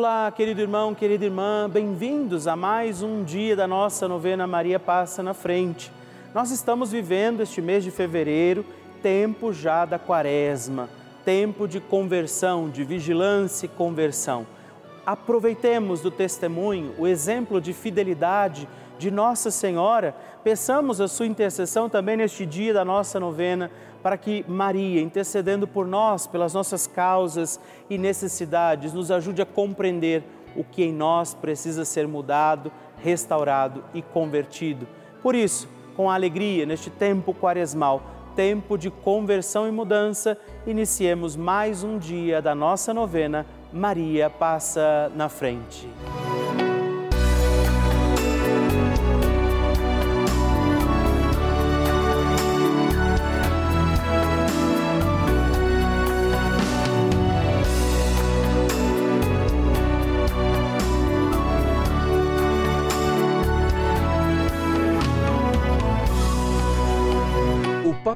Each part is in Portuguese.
Olá, querido irmão, querida irmã, bem-vindos a mais um dia da nossa novena Maria Passa na Frente. Nós estamos vivendo este mês de fevereiro, tempo já da quaresma, tempo de conversão, de vigilância e conversão. Aproveitemos do testemunho, o exemplo de fidelidade de Nossa Senhora, peçamos a sua intercessão também neste dia da nossa novena, para que Maria, intercedendo por nós, pelas nossas causas e necessidades, nos ajude a compreender o que em nós precisa ser mudado, restaurado e convertido. Por isso, com alegria, neste tempo quaresmal, tempo de conversão e mudança, iniciemos mais um dia da nossa novena. Maria passa na frente.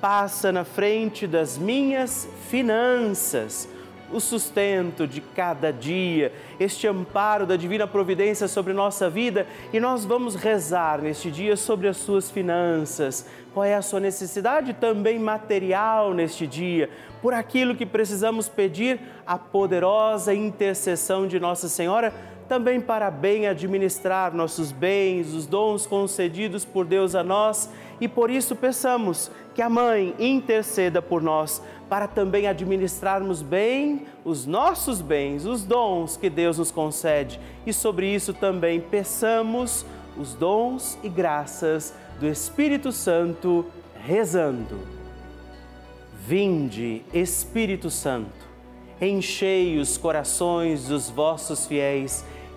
passa na frente das minhas finanças, o sustento de cada dia, este amparo da divina providência sobre nossa vida e nós vamos rezar neste dia sobre as suas finanças. Qual é a sua necessidade também material neste dia? Por aquilo que precisamos pedir, a poderosa intercessão de Nossa Senhora também para bem administrar nossos bens, os dons concedidos por Deus a nós e por isso peçamos que a Mãe interceda por nós para também administrarmos bem os nossos bens, os dons que Deus nos concede e sobre isso também peçamos os dons e graças do Espírito Santo rezando. Vinde, Espírito Santo, enchei os corações dos vossos fiéis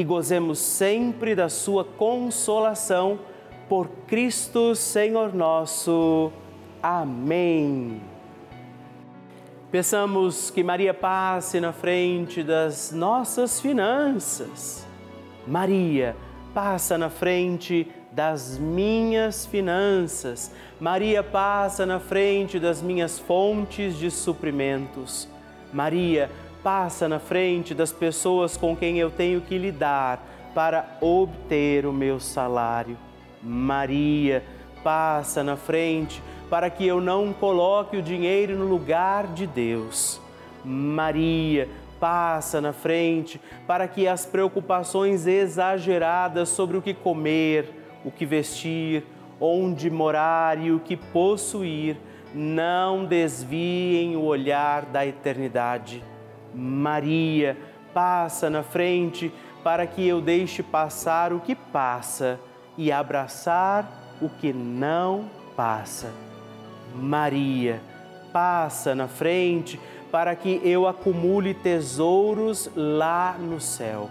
e gozemos sempre da sua consolação por Cristo Senhor nosso. Amém. Peçamos que Maria passe na frente das nossas finanças. Maria, passa na frente das minhas finanças. Maria passa na frente das minhas fontes de suprimentos. Maria na frente das pessoas com quem eu tenho que lidar para obter o meu salário. Maria, passa na frente para que eu não coloque o dinheiro no lugar de Deus. Maria, passa na frente para que as preocupações exageradas sobre o que comer, o que vestir, onde morar e o que possuir não desviem o olhar da eternidade. Maria, passa na frente para que eu deixe passar o que passa e abraçar o que não passa. Maria, passa na frente para que eu acumule tesouros lá no céu.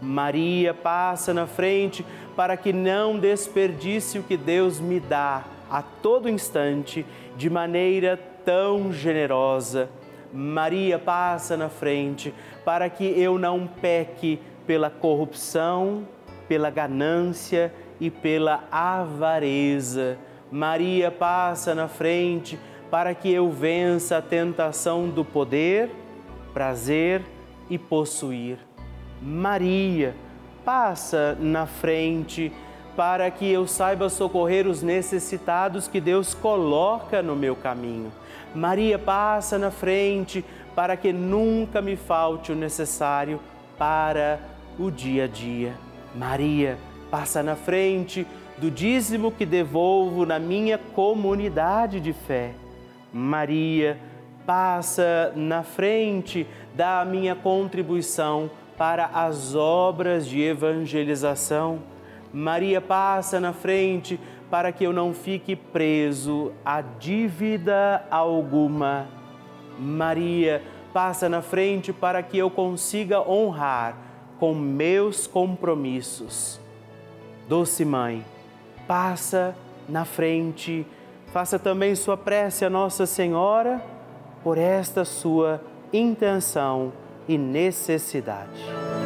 Maria passa na frente para que não desperdice o que Deus me dá a todo instante de maneira tão generosa. Maria passa na frente para que eu não peque pela corrupção, pela ganância e pela avareza. Maria passa na frente para que eu vença a tentação do poder, prazer e possuir. Maria passa na frente para que eu saiba socorrer os necessitados que Deus coloca no meu caminho. Maria passa na frente para que nunca me falte o necessário para o dia a dia. Maria passa na frente do dízimo que devolvo na minha comunidade de fé. Maria passa na frente da minha contribuição para as obras de evangelização. Maria passa na frente para que eu não fique preso a dívida alguma. Maria passa na frente para que eu consiga honrar com meus compromissos. Doce Mãe, passa na frente, faça também sua prece a Nossa Senhora por esta sua intenção e necessidade.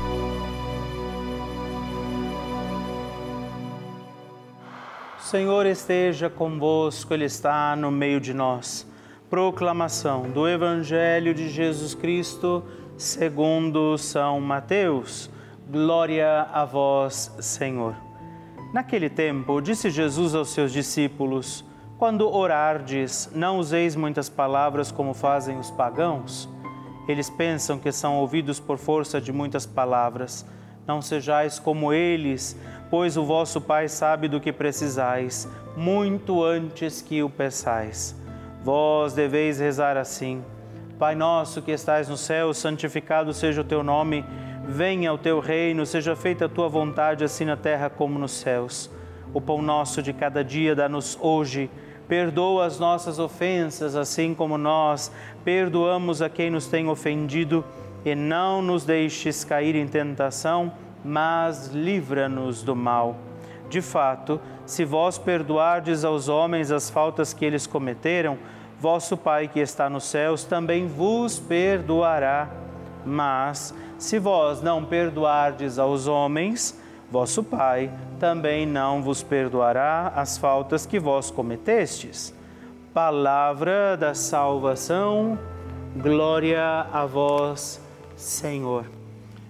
Senhor esteja convosco, Ele está no meio de nós. Proclamação do Evangelho de Jesus Cristo, segundo São Mateus. Glória a vós, Senhor. Naquele tempo, disse Jesus aos seus discípulos: quando orardes, não useis muitas palavras como fazem os pagãos. Eles pensam que são ouvidos por força de muitas palavras. Não sejais como eles, pois o vosso Pai sabe do que precisais, muito antes que o peçais. Vós deveis rezar assim: Pai nosso que estais no céu, santificado seja o teu nome, venha o teu reino, seja feita a tua vontade, assim na terra como nos céus. O pão nosso de cada dia dá-nos hoje Perdoa as nossas ofensas, assim como nós perdoamos a quem nos tem ofendido, e não nos deixes cair em tentação, mas livra-nos do mal. De fato, se vós perdoardes aos homens as faltas que eles cometeram, vosso Pai que está nos céus também vos perdoará. Mas, se vós não perdoardes aos homens, vosso Pai também não vos perdoará as faltas que vós cometestes. Palavra da salvação, Glória a vós, Senhor.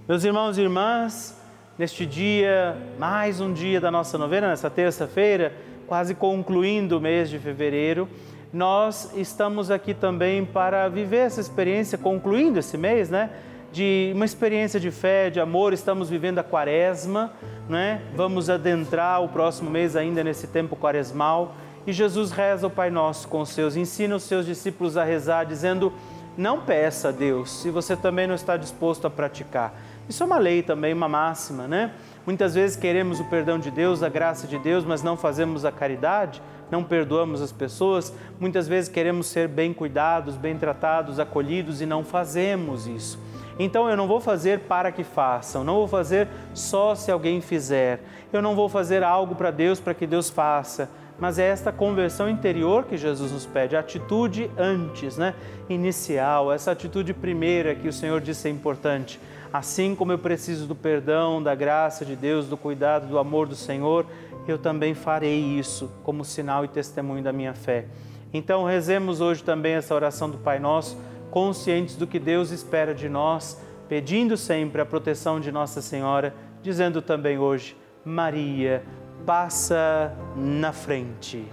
Meus irmãos e irmãs, neste dia, mais um dia da nossa novena, nessa terça-feira, quase concluindo o mês de fevereiro, nós estamos aqui também para viver essa experiência, concluindo esse mês, né? De uma experiência de fé, de amor, estamos vivendo a quaresma, né? Vamos adentrar o próximo mês ainda nesse tempo quaresmal. E Jesus reza o Pai Nosso com os seus, ensina os seus discípulos a rezar, dizendo: Não peça a Deus se você também não está disposto a praticar. Isso é uma lei também, uma máxima, né? Muitas vezes queremos o perdão de Deus, a graça de Deus, mas não fazemos a caridade, não perdoamos as pessoas. Muitas vezes queremos ser bem cuidados, bem tratados, acolhidos e não fazemos isso. Então eu não vou fazer para que façam, não vou fazer só se alguém fizer. Eu não vou fazer algo para Deus para que Deus faça mas é esta conversão interior que Jesus nos pede, a atitude antes, né? Inicial, essa atitude primeira que o Senhor disse é importante. Assim como eu preciso do perdão, da graça de Deus, do cuidado, do amor do Senhor, eu também farei isso como sinal e testemunho da minha fé. Então, rezemos hoje também essa oração do Pai Nosso, conscientes do que Deus espera de nós, pedindo sempre a proteção de Nossa Senhora, dizendo também hoje: Maria, passa na frente.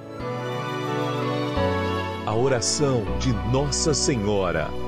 A oração de Nossa Senhora.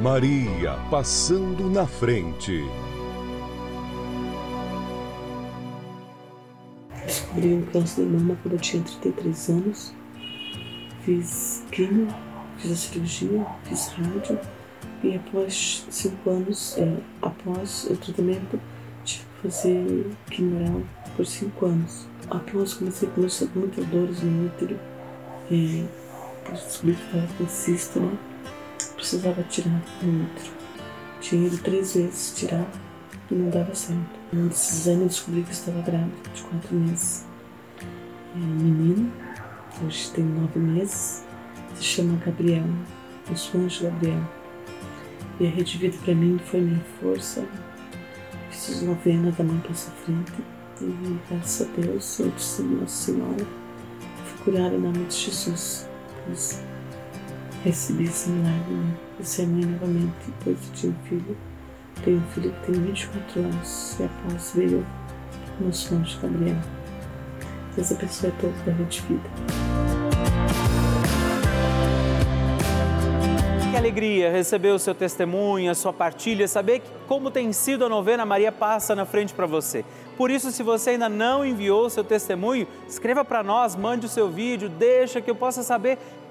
Maria passando na frente. Descobri um câncer de mama quando eu tinha 33 anos. Fiz quimio fiz a cirurgia, fiz rádio e após cinco anos, é, após o tratamento, tive que fazer quimioral por cinco anos. Após comecei a começar muitas dores no útero, é, descobri que estava com cisto, né? Precisava tirar o útero. Tinha ido três vezes tirar e não dava certo. Um desses anos eu descobri que estava grávida de quatro meses. É um menino, hoje tem nove meses, se chama Gabriel, o seu anjo Gabriel. E a Rede Vida para mim foi minha força. Fiz as novenas da mãe passa frente. E graças a Deus, eu disse Nossa Senhora, fui curada em nome de Jesus. Recebi esse milagre, né? E ser mãe novamente, depois de ter um filho. Tenho um filho que tem 24 anos e após veio o nosso anjo Gabriel. Deus abençoe a todos da Rede Vida. Que alegria receber o seu testemunho, a sua partilha, saber como tem sido a novena Maria Passa na frente para você. Por isso, se você ainda não enviou o seu testemunho, escreva para nós, mande o seu vídeo, deixa que eu possa saber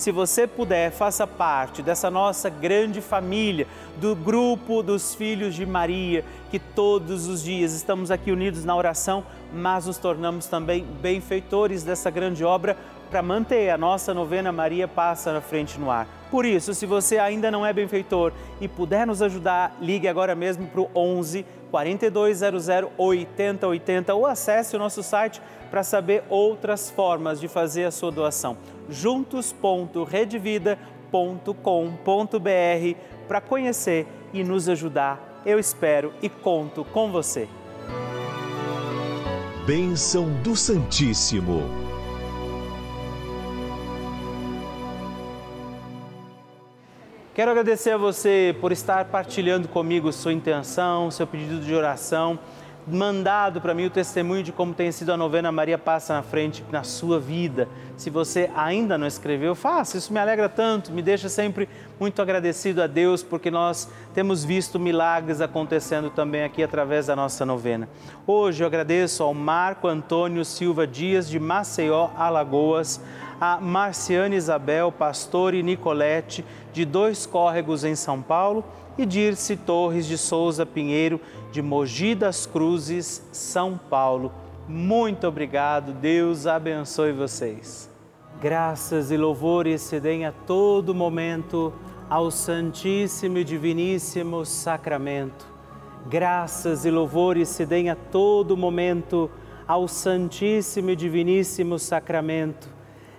se você puder, faça parte dessa nossa grande família, do grupo dos filhos de Maria, que todos os dias estamos aqui unidos na oração, mas nos tornamos também benfeitores dessa grande obra para manter a nossa novena Maria Passa na Frente no Ar. Por isso, se você ainda não é benfeitor e puder nos ajudar, ligue agora mesmo para o 11 4200 8080 ou acesse o nosso site para saber outras formas de fazer a sua doação juntos.redvida.com.br para conhecer e nos ajudar. Eu espero e conto com você. Bênção do Santíssimo. Quero agradecer a você por estar partilhando comigo sua intenção, seu pedido de oração mandado para mim o testemunho de como tem sido a novena Maria Passa na Frente na sua vida. Se você ainda não escreveu, faça, isso me alegra tanto, me deixa sempre muito agradecido a Deus, porque nós temos visto milagres acontecendo também aqui através da nossa novena. Hoje eu agradeço ao Marco Antônio Silva Dias, de Maceió, Alagoas, a Marciane Isabel Pastor e Nicolete, de Dois Córregos, em São Paulo, e Dirce Torres de Souza Pinheiro, de Mogi das Cruzes, São Paulo. Muito obrigado, Deus abençoe vocês. Graças e louvores se deem a todo momento ao Santíssimo e Diviníssimo Sacramento. Graças e louvores se deem a todo momento ao Santíssimo e Diviníssimo Sacramento.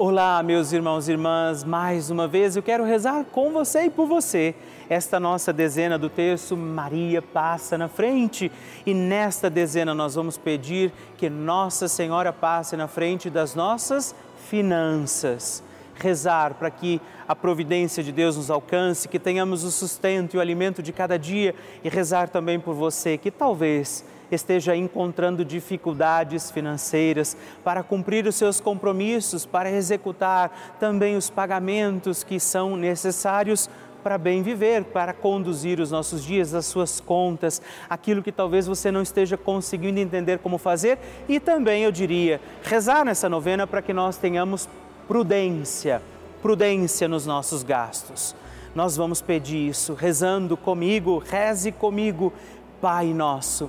Olá, meus irmãos e irmãs, mais uma vez eu quero rezar com você e por você. Esta nossa dezena do terço, Maria passa na frente. E nesta dezena nós vamos pedir que Nossa Senhora passe na frente das nossas finanças rezar para que a providência de Deus nos alcance, que tenhamos o sustento e o alimento de cada dia e rezar também por você que talvez esteja encontrando dificuldades financeiras para cumprir os seus compromissos, para executar também os pagamentos que são necessários para bem viver, para conduzir os nossos dias, as suas contas, aquilo que talvez você não esteja conseguindo entender como fazer e também, eu diria, rezar nessa novena para que nós tenhamos prudência, prudência nos nossos gastos. Nós vamos pedir isso rezando comigo, reze comigo, Pai nosso,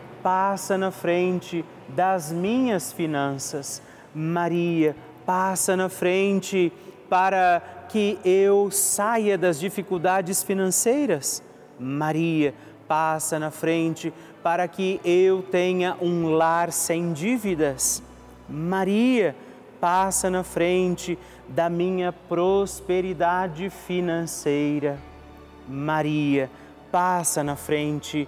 passa na frente das minhas finanças. Maria, passa na frente para que eu saia das dificuldades financeiras. Maria, passa na frente para que eu tenha um lar sem dívidas. Maria, passa na frente da minha prosperidade financeira. Maria, passa na frente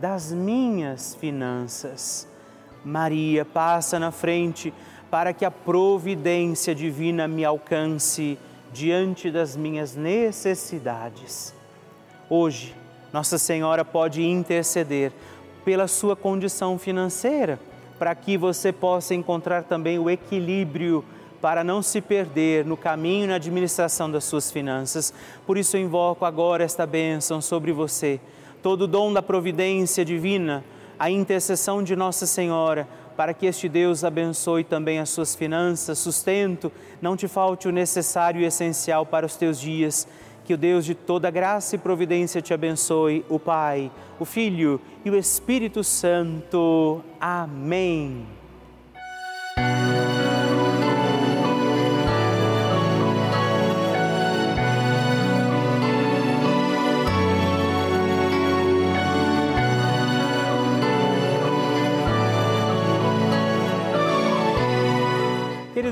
das minhas finanças. Maria, passa na frente para que a providência divina me alcance diante das minhas necessidades. Hoje, Nossa Senhora pode interceder pela sua condição financeira, para que você possa encontrar também o equilíbrio para não se perder no caminho na administração das suas finanças. Por isso eu invoco agora esta bênção sobre você, todo o dom da providência divina, a intercessão de Nossa Senhora para que este Deus abençoe também as suas finanças, sustento, não te falte o necessário e essencial para os teus dias. Que o Deus de toda graça e providência te abençoe, o Pai, o Filho e o Espírito Santo. Amém.